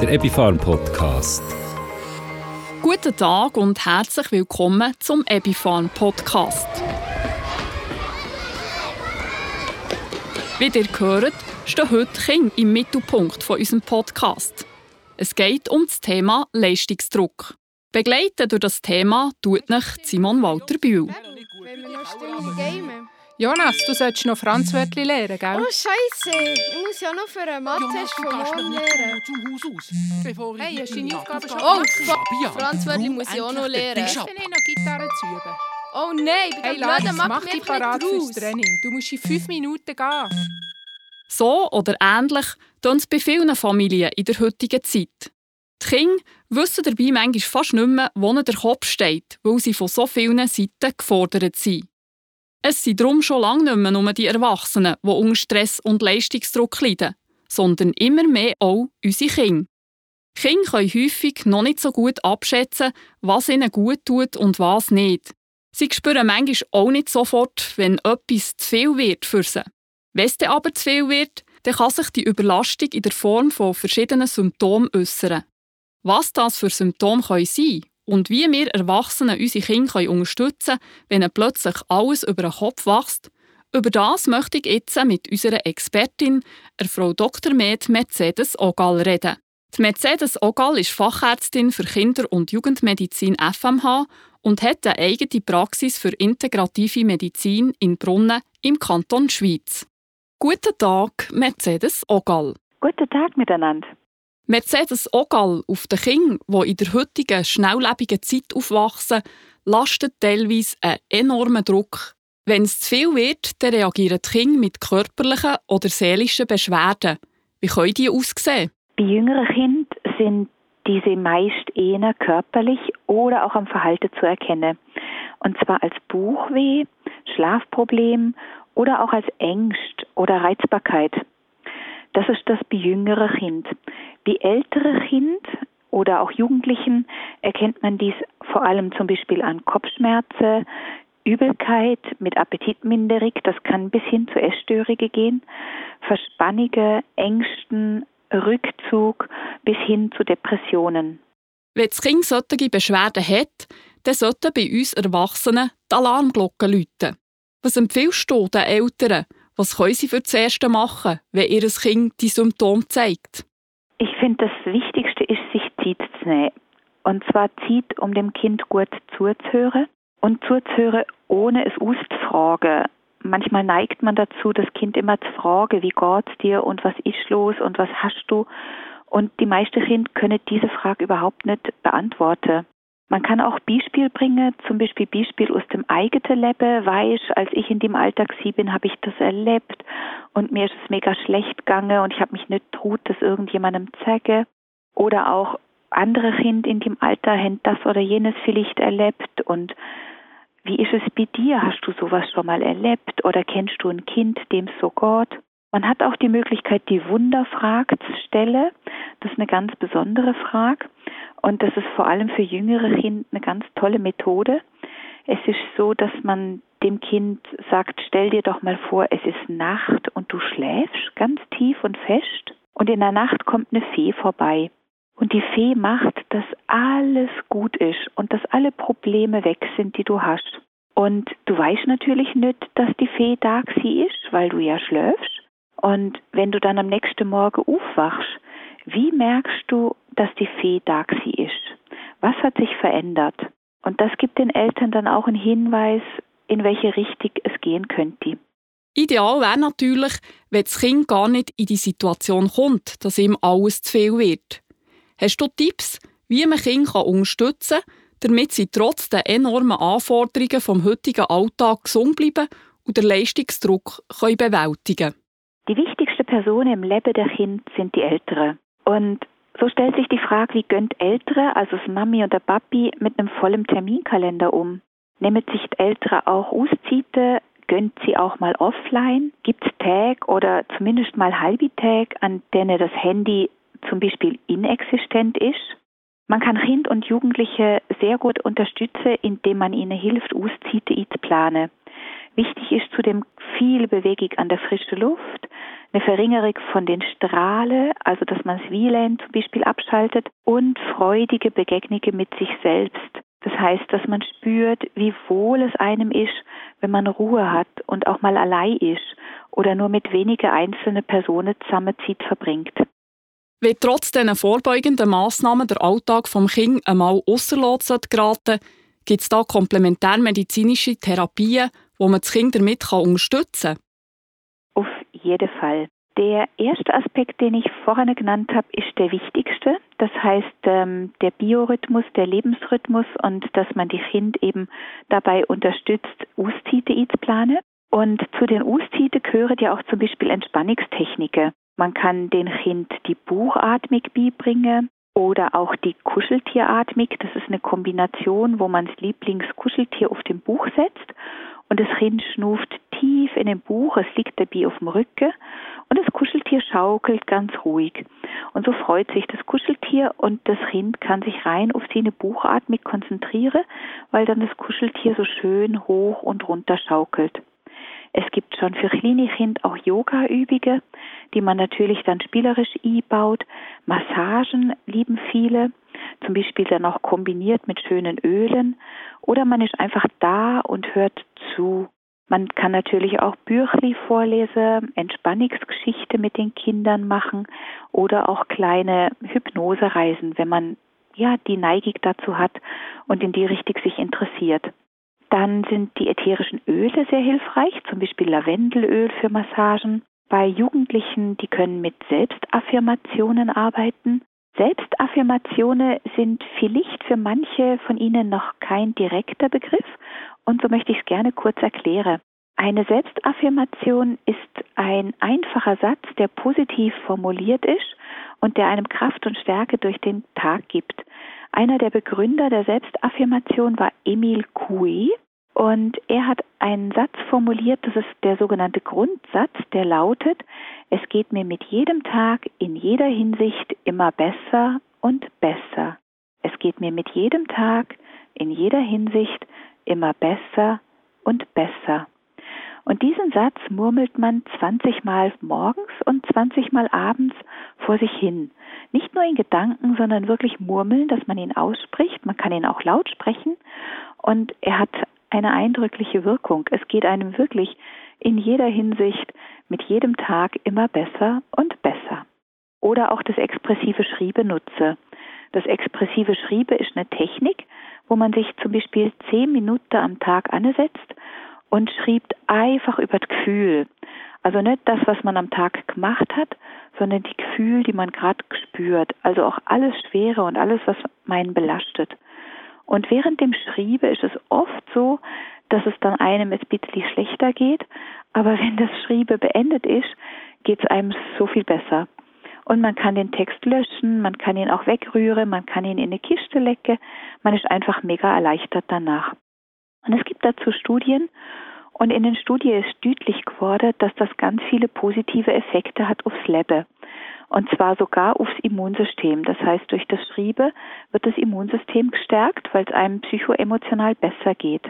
der Epifarm Podcast. Guten Tag und herzlich willkommen zum Epifarm Podcast. Wie ihr hört, stehen heute Kinder im Mittelpunkt von unserem Podcast. Es geht um das Thema Leistungsdruck. Begleitet durch das Thema tut mich Simon Walter Bühl. Jonas, du solltest noch Franzwörtli lernen, gell? Oh Scheiße, ich muss ja noch für einen Mathe-Test von morgen lernen. zum Haus aus. Bevor Hey, hast du deine Aufgabe schon Oh, gemacht? fuck, Franzwörtli muss ich auch noch lernen. Du nicht noch Gitarre zu üben? Oh nein, ich bin Hey, Laris, mach Mathe dich parat fürs. Training. Du musst in fünf Minuten gehen. So oder ähnlich tun es bei vielen Familien in der heutigen Zeit. Die Kinder wissen dabei manchmal fast nicht mehr, wo ihnen der Kopf steht, weil sie von so vielen Seiten gefordert sind. Es sind darum schon lange nicht mehr nur die Erwachsenen, die unter Stress und Leistungsdruck leiden, sondern immer mehr auch unsere Kinder. Kinder können häufig noch nicht so gut abschätzen, was ihnen gut tut und was nicht. Sie spüren manchmal auch nicht sofort, wenn etwas zu viel wird für sie. Wenn es aber zu viel wird, dann kann sich die Überlastung in der Form von verschiedenen Symptomen äußern. Was das für Symptome können sein und wie wir Erwachsene unsere Kinder unterstützen können, wenn plötzlich alles über den Kopf wächst, über das möchte ich jetzt mit unserer Expertin, der Frau Dr. Med Mercedes Ogal, reden. Die Mercedes Ogal ist Fachärztin für Kinder- und Jugendmedizin FMH und hat eine eigene Praxis für integrative Medizin in Brunnen im Kanton Schweiz. Guten Tag, Mercedes Ogal. Guten Tag miteinander. Mercedes Ogal auf den Kindern, die in der heutigen schnelllebigen Zeit aufwachsen, lastet teilweise einen enormen Druck. Wenn es zu viel wird, dann reagieren die Kinder mit körperlichen oder seelischen Beschwerden. Wie können die aussehen? Bei jüngeren Kindern sind diese meist eher körperlich oder auch am Verhalten zu erkennen. Und zwar als Buchweh, Schlafproblem oder auch als Ängst oder Reizbarkeit. Das ist das bei jüngeren Kind. Bei älteren Kind oder auch Jugendlichen erkennt man dies vor allem zum Beispiel an Kopfschmerzen, Übelkeit mit Appetitminderung, das kann bis hin zu Essstörungen gehen, Verspannungen, Ängsten, Rückzug bis hin zu Depressionen. Wenn das Kind solche Beschwerden hat, dann sollten bei uns Erwachsenen die Alarmglocken läuten. Was empfiehlst du den Eltern? Was können sie für das Erste machen, wenn ihr Kind die Symptome zeigt? Ich finde, das Wichtigste ist, sich Zeit zu nehmen. Und zwar Zeit, um dem Kind gut zuzuhören und zuzuhören, ohne es auszufragen. Manchmal neigt man dazu, das Kind immer zu fragen, wie geht's dir und was ist los und was hast du? Und die meisten Kinder können diese Frage überhaupt nicht beantworten. Man kann auch Beispiel bringen, zum Beispiel Beispiel aus dem eigenen Leben, weißt, als ich in dem Alter gsi bin, habe ich das erlebt und mir ist es mega schlecht gegangen und ich habe mich nicht traut, das irgendjemandem sagen. Oder auch andere Kinder in dem Alter haben das oder jenes vielleicht erlebt und wie ist es bei dir? Hast du sowas schon mal erlebt oder kennst du ein Kind, dem so geht? Man hat auch die Möglichkeit, die Wunderfrage zu stellen. Das ist eine ganz besondere Frage. Und das ist vor allem für jüngere Kinder eine ganz tolle Methode. Es ist so, dass man dem Kind sagt, stell dir doch mal vor, es ist Nacht und du schläfst ganz tief und fest. Und in der Nacht kommt eine Fee vorbei. Und die Fee macht, dass alles gut ist und dass alle Probleme weg sind, die du hast. Und du weißt natürlich nicht, dass die Fee da sie ist, weil du ja schläfst. Und wenn du dann am nächsten Morgen aufwachst, wie merkst du, dass die Fee da ist? Was hat sich verändert? Und das gibt den Eltern dann auch einen Hinweis, in welche Richtung es gehen könnte. Ideal wäre natürlich, wenn das Kind gar nicht in die Situation kommt, dass ihm alles zu viel wird. Hast du Tipps, wie man Kinder unterstützen kann, damit sie trotz der enormen Anforderungen vom heutigen Alltag gesund bleiben und den Leistungsdruck können bewältigen Die wichtigste Person im Leben der Kind sind die Eltern. Und so stellt sich die Frage, wie gönnt Ältere, also das Mami und der Papi, mit einem vollen Terminkalender um? Nehmen sich Ältere auch Auszeiten? Gönnt sie auch mal offline? Gibt es Tag oder zumindest mal halbe Tag, an denen das Handy zum Beispiel inexistent ist? Man kann Kind und Jugendliche sehr gut unterstützen, indem man ihnen hilft, Auszeiten einzuplanen. Wichtig ist zudem viel Bewegung an der frischen Luft, eine Verringerung von den Strahlen, also dass man das WLAN zum Beispiel abschaltet und freudige Begegnungen mit sich selbst. Das heißt, dass man spürt, wie wohl es einem ist, wenn man Ruhe hat und auch mal allein ist oder nur mit wenigen einzelnen Personen zusammen Zeit verbringt. Wenn trotz diesen vorbeugenden Massnahmen der Alltag vom Kind einmal ausserlot geraten gibt es da komplementärmedizinische Therapien, wo man das Kind damit unterstützen kann? Auf jeden Fall. Der erste Aspekt, den ich vorhin genannt habe, ist der wichtigste. Das heißt, ähm, der Biorhythmus, der Lebensrhythmus und dass man die Kind eben dabei unterstützt, Ustite zu planen. Und zu den Ustite gehören ja auch zum Beispiel Entspannungstechniken. Man kann den Kind die Buchatmung beibringen oder auch die Kuscheltieratmung. Das ist eine Kombination, wo man das Lieblingskuscheltier auf den Buch setzt und das Kind schnuft tief in den Buch, es liegt dabei auf dem Rücken und das Kuscheltier schaukelt ganz ruhig. Und so freut sich das Kuscheltier und das Kind kann sich rein auf seine Buchatmung konzentrieren, weil dann das Kuscheltier so schön hoch und runter schaukelt. Es gibt schon für kleine Kinder auch Yoga-Übungen, die man natürlich dann spielerisch einbaut. Massagen lieben viele, zum Beispiel dann auch kombiniert mit schönen Ölen. Oder man ist einfach da und hört zu. Man kann natürlich auch Büchli vorlesen, Entspannungsgeschichte mit den Kindern machen oder auch kleine Hypnosereisen, wenn man ja die Neigung dazu hat und in die Richtung sich interessiert. Dann sind die ätherischen Öle sehr hilfreich, zum Beispiel Lavendelöl für Massagen. Bei Jugendlichen, die können mit Selbstaffirmationen arbeiten. Selbstaffirmationen sind vielleicht für manche von Ihnen noch kein direkter Begriff und so möchte ich es gerne kurz erklären. Eine Selbstaffirmation ist ein einfacher Satz, der positiv formuliert ist und der einem Kraft und Stärke durch den Tag gibt. Einer der Begründer der Selbstaffirmation war Emil Coué und er hat einen Satz formuliert, das ist der sogenannte Grundsatz, der lautet, es geht mir mit jedem Tag in jeder Hinsicht immer besser und besser. Es geht mir mit jedem Tag in jeder Hinsicht immer besser und besser. Und diesen Satz murmelt man 20 Mal morgens und 20 Mal abends vor sich hin. Nicht nur in Gedanken, sondern wirklich murmeln, dass man ihn ausspricht. Man kann ihn auch laut sprechen. Und er hat eine eindrückliche Wirkung. Es geht einem wirklich in jeder Hinsicht mit jedem Tag immer besser und besser. Oder auch das expressive Schriebe nutze. Das expressive Schriebe ist eine Technik, wo man sich zum Beispiel zehn Minuten am Tag ansetzt und schreibt einfach über das Gefühl. Also nicht das, was man am Tag gemacht hat, sondern die Gefühle, die man gerade spürt. Also auch alles Schwere und alles, was meinen belastet. Und während dem Schriebe ist es oft so, dass es dann einem ein bisschen schlechter geht. Aber wenn das Schriebe beendet ist, geht es einem so viel besser. Und man kann den Text löschen, man kann ihn auch wegrühren, man kann ihn in eine Kiste lecken. Man ist einfach mega erleichtert danach. Und es gibt dazu Studien, und in den Studien ist deutlich geworden, dass das ganz viele positive Effekte hat aufs Leben. Und zwar sogar aufs Immunsystem. Das heißt, durch das Schriebe wird das Immunsystem gestärkt, weil es einem psychoemotional besser geht.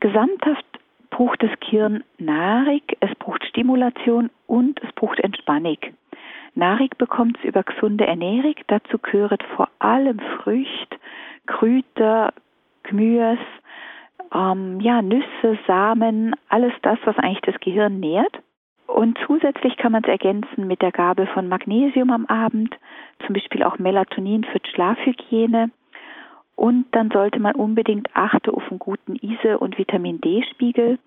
Gesamthaft braucht das Gehirn Nahrung, es braucht Stimulation und es braucht Entspannung. Nahrung bekommt es über gesunde Ernährung. Dazu gehört vor allem Früchte, Kräuter, Gemüse, ähm, ja, Nüsse, Samen, alles das, was eigentlich das Gehirn nährt. Und zusätzlich kann man es ergänzen mit der Gabe von Magnesium am Abend, zum Beispiel auch Melatonin für die Schlafhygiene. Und dann sollte man unbedingt achten auf einen guten Ise- und Vitamin D-Spiegel.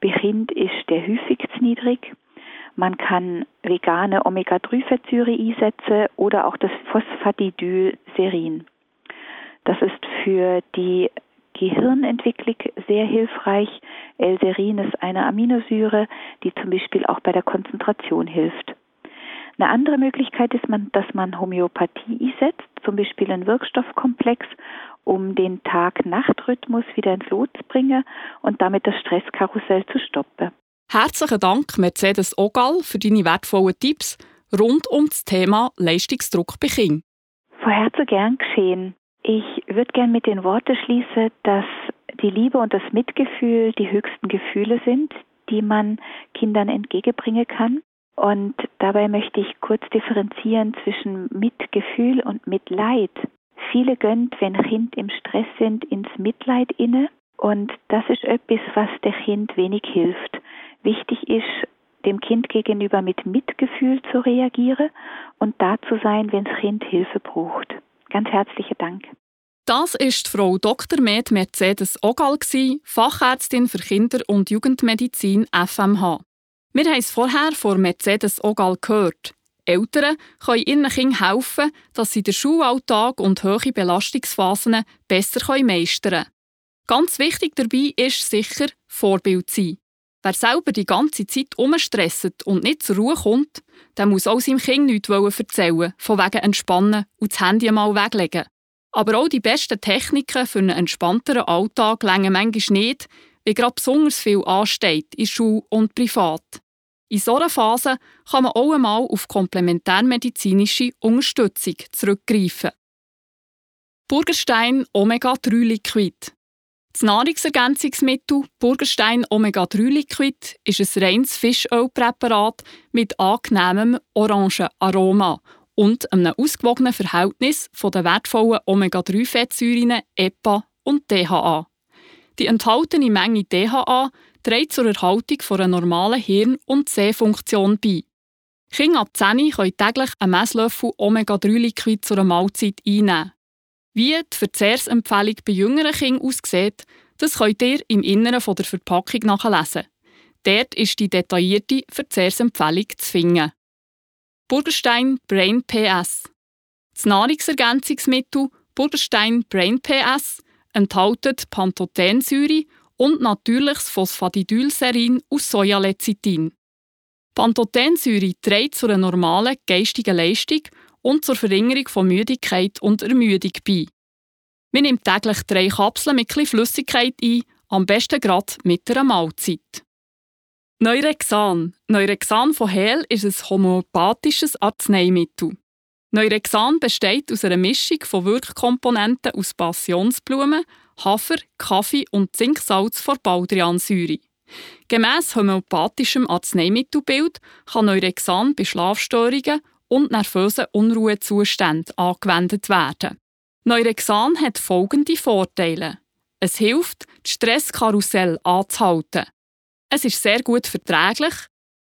Behind ist der häufig niedrig. Man kann vegane Omega-3-Fettsäure einsetzen oder auch das Phosphatidylserin. Das ist für die Gehirnentwicklung sehr hilfreich. L-Serin ist eine Aminosäure, die zum Beispiel auch bei der Konzentration hilft. Eine andere Möglichkeit ist, man, dass man Homöopathie einsetzt, zum Beispiel einen Wirkstoffkomplex, um den Tag-Nacht-Rhythmus wieder ins Lot zu bringen und damit das Stresskarussell zu stoppen. Herzlichen Dank, Mercedes Ogal, für deine wertvollen Tipps rund um das Thema Leistungsdruck bei Kindern. Von Herzen gern geschehen. Ich würde gern mit den Worten schließen, dass die Liebe und das Mitgefühl die höchsten Gefühle sind, die man Kindern entgegenbringen kann. Und dabei möchte ich kurz differenzieren zwischen Mitgefühl und Mitleid. Viele gönnt, wenn Kind im Stress sind, ins Mitleid inne. Und das ist etwas, was der Kind wenig hilft. Wichtig ist, dem Kind gegenüber mit Mitgefühl zu reagieren und da zu sein, wenn das Kind Hilfe braucht. Ganz herzlichen Dank. Das ist Frau Dr. Med Mercedes Ogal, Fachärztin für Kinder- und Jugendmedizin FMH. Wir haben es vorher von Mercedes Ogal gehört. Eltern können ihren Kindern helfen, dass sie den Schulalltag und hohe Belastungsphasen besser meistern können. Ganz wichtig dabei ist sicher, Vorbild sein. Wer selber die ganze Zeit umstresst und nicht zur Ruhe kommt, der muss auch seinem Kind nichts erzählen, von wegen entspannen und das Handy mal weglegen. Aber auch die besten Techniken für einen entspannteren Alltag länger manchmal nicht, weil gerade besonders viel ansteht in Schule und privat. In so einer Phase kann man auch einmal auf komplementärmedizinische Unterstützung zurückgreifen. Burgerstein Omega-3 Liquid. Das Nahrungsergänzungsmittel Burgerstein Omega-3 Liquid ist ein reines Fischölpräparat mit angenehmem orangen Aroma und einem ausgewogenen Verhältnis von den wertvollen Omega-3-Fettsäuren EPA und DHA. Die enthaltene Menge DHA trägt zur Erhaltung einer normalen Hirn- und Sehfunktion bei. Kinder ab 10 können täglich einen Messlöffel Omega-3-Liquid zu einer Mahlzeit einnehmen. Wie die Verzehrsempfehlung bei jüngeren Kindern aussieht, das könnt ihr im Inneren der Verpackung nachlesen. Dort ist die detaillierte Verzehrsempfehlung zu finden. Burgerstein Brain PS. Das Nahrungsergänzungsmittel Burgerstein Brain PS enthält Pantothensäure und natürliches Phosphatidylserin aus Sojalecithin. Pantothensäure trägt zu einer normalen geistigen Leistung und zur Verringerung von Müdigkeit und Ermüdung bei. Man nimmt täglich drei Kapseln mit etwas Flüssigkeit ein, am besten gerade mit einer Mahlzeit. Neurexan. Neurexan von Hehl ist ein homöopathisches Arzneimittel. Neurexan besteht aus einer Mischung von Wirkkomponenten aus Passionsblumen, Hafer, Kaffee und Zinksalz von Baldriansäure. Gemäss homöopathischem Arzneimittelbild kann Neurexan bei Schlafstörungen und nervösen Unruhezuständen angewendet werden. Neurexan hat folgende Vorteile. Es hilft, das Stresskarussell anzuhalten. Es ist sehr gut verträglich,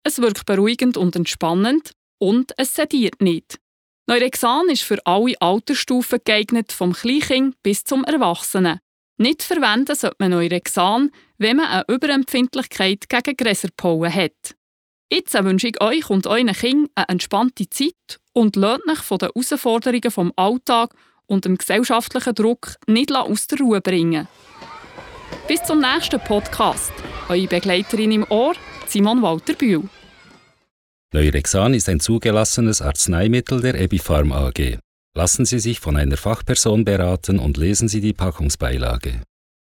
es wirkt beruhigend und entspannend und es sediert nicht. Neurexan ist für alle Altersstufen geeignet, vom Kleinkind bis zum Erwachsenen. Nicht verwenden sollte man Neurexan, wenn man eine Überempfindlichkeit gegen Gräserpollen hat. Jetzt wünsche ich euch und euren Kindern eine entspannte Zeit und lasst euch von den Herausforderungen vom Alltag und dem gesellschaftlichen Druck nicht aus der Ruhe bringen. Bis zum nächsten Podcast. Eure Begleiterin im Ohr, Simon Walter Bühl. Neurexan ist ein zugelassenes Arzneimittel der Epipharm AG. Lassen Sie sich von einer Fachperson beraten und lesen Sie die Packungsbeilage.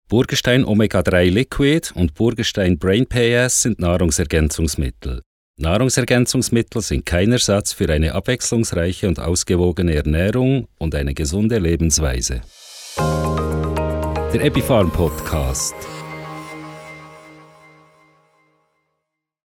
Burgestein Omega-3 Liquid und Burgestein Brain PS sind Nahrungsergänzungsmittel. Nahrungsergänzungsmittel sind kein Ersatz für eine abwechslungsreiche und ausgewogene Ernährung und eine gesunde Lebensweise. Der Epipharm Podcast.